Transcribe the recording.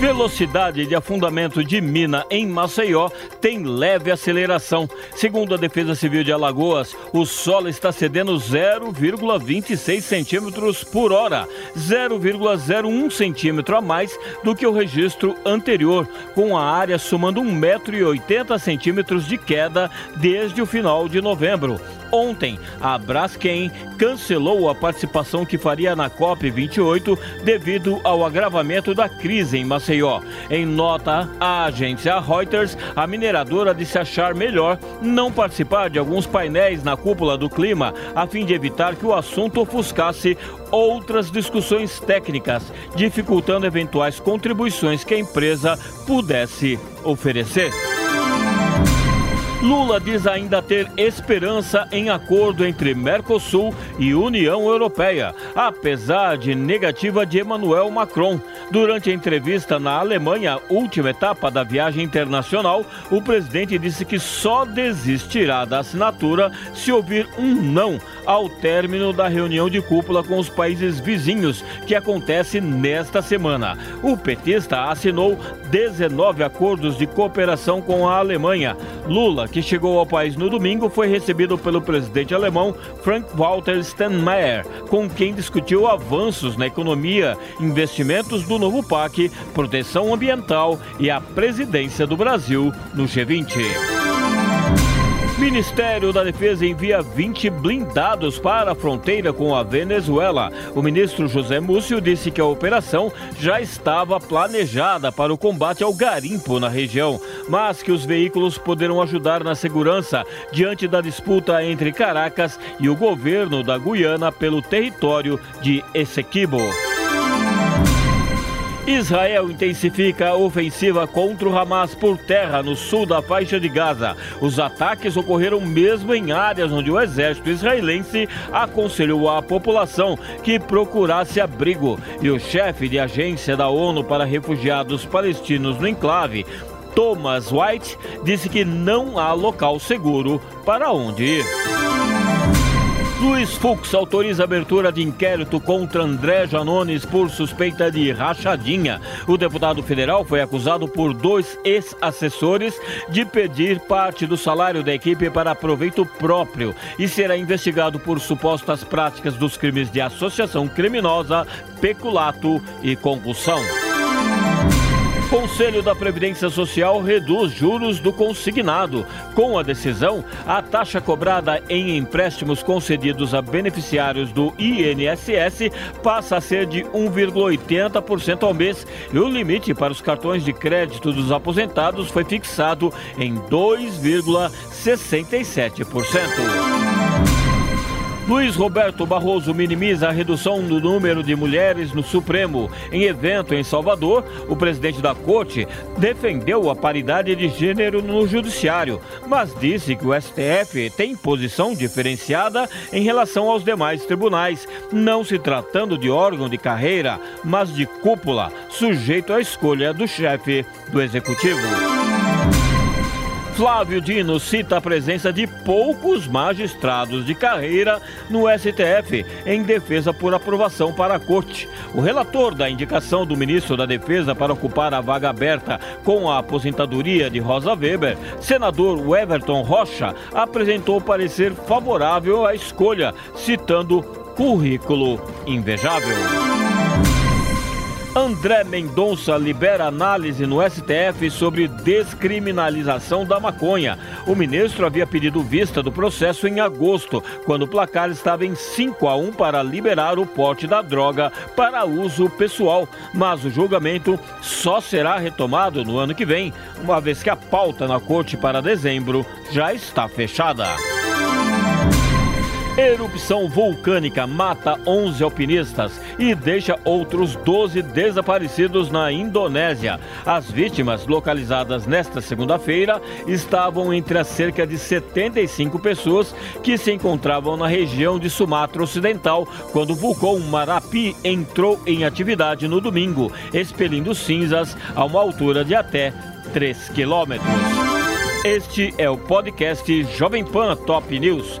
Velocidade de afundamento de mina em Maceió tem leve aceleração. Segundo a Defesa Civil de Alagoas, o solo está cedendo 0,26 centímetros por hora, 0,01 centímetro a mais do que o registro anterior, com a área somando 1,80 m de queda desde o final de novembro. Ontem, a Braskem cancelou a participação que faria na COP28 devido ao agravamento da crise em Maceió. Em nota à agência Reuters, a mineradora disse achar melhor não participar de alguns painéis na cúpula do clima, a fim de evitar que o assunto ofuscasse outras discussões técnicas, dificultando eventuais contribuições que a empresa pudesse oferecer. Lula diz ainda ter esperança em acordo entre Mercosul e União Europeia, apesar de negativa de Emmanuel Macron. Durante a entrevista na Alemanha, última etapa da viagem internacional, o presidente disse que só desistirá da assinatura se ouvir um não ao término da reunião de cúpula com os países vizinhos, que acontece nesta semana. O petista assinou 19 acordos de cooperação com a Alemanha. Lula, que chegou ao país no domingo, foi recebido pelo presidente alemão Frank-Walter Steinmeier, com quem discutiu avanços na economia, investimentos do novo PAC, proteção ambiental e a presidência do Brasil no G20. Ministério da Defesa envia 20 blindados para a fronteira com a Venezuela. O ministro José Múcio disse que a operação já estava planejada para o combate ao garimpo na região, mas que os veículos poderão ajudar na segurança diante da disputa entre Caracas e o governo da Guiana pelo território de Essequibo. Israel intensifica a ofensiva contra o Hamas por terra no sul da faixa de Gaza. Os ataques ocorreram mesmo em áreas onde o exército israelense aconselhou a população que procurasse abrigo. E o chefe de agência da ONU para refugiados palestinos no enclave, Thomas White, disse que não há local seguro para onde ir. Luiz Fux autoriza abertura de inquérito contra André Janones por suspeita de rachadinha. O deputado federal foi acusado por dois ex-assessores de pedir parte do salário da equipe para proveito próprio e será investigado por supostas práticas dos crimes de associação criminosa, peculato e concussão. Conselho da Previdência Social reduz juros do consignado. Com a decisão, a taxa cobrada em empréstimos concedidos a beneficiários do INSS passa a ser de 1,80% ao mês e o limite para os cartões de crédito dos aposentados foi fixado em 2,67%. Luiz Roberto Barroso minimiza a redução do número de mulheres no Supremo. Em evento em Salvador, o presidente da corte defendeu a paridade de gênero no judiciário, mas disse que o STF tem posição diferenciada em relação aos demais tribunais, não se tratando de órgão de carreira, mas de cúpula, sujeito à escolha do chefe do executivo. Flávio Dino cita a presença de poucos magistrados de carreira no STF em defesa por aprovação para a corte. O relator da indicação do ministro da Defesa para ocupar a vaga aberta com a aposentadoria de Rosa Weber, senador Everton Rocha, apresentou parecer favorável à escolha, citando currículo invejável. André Mendonça libera análise no STF sobre descriminalização da maconha. O ministro havia pedido vista do processo em agosto, quando o placar estava em 5 a 1 para liberar o porte da droga para uso pessoal. Mas o julgamento só será retomado no ano que vem, uma vez que a pauta na corte para dezembro já está fechada. Erupção vulcânica mata 11 alpinistas e deixa outros 12 desaparecidos na Indonésia. As vítimas, localizadas nesta segunda-feira, estavam entre as cerca de 75 pessoas que se encontravam na região de Sumatra Ocidental quando o vulcão Marapi entrou em atividade no domingo, expelindo cinzas a uma altura de até 3 quilômetros. Este é o podcast Jovem Pan Top News.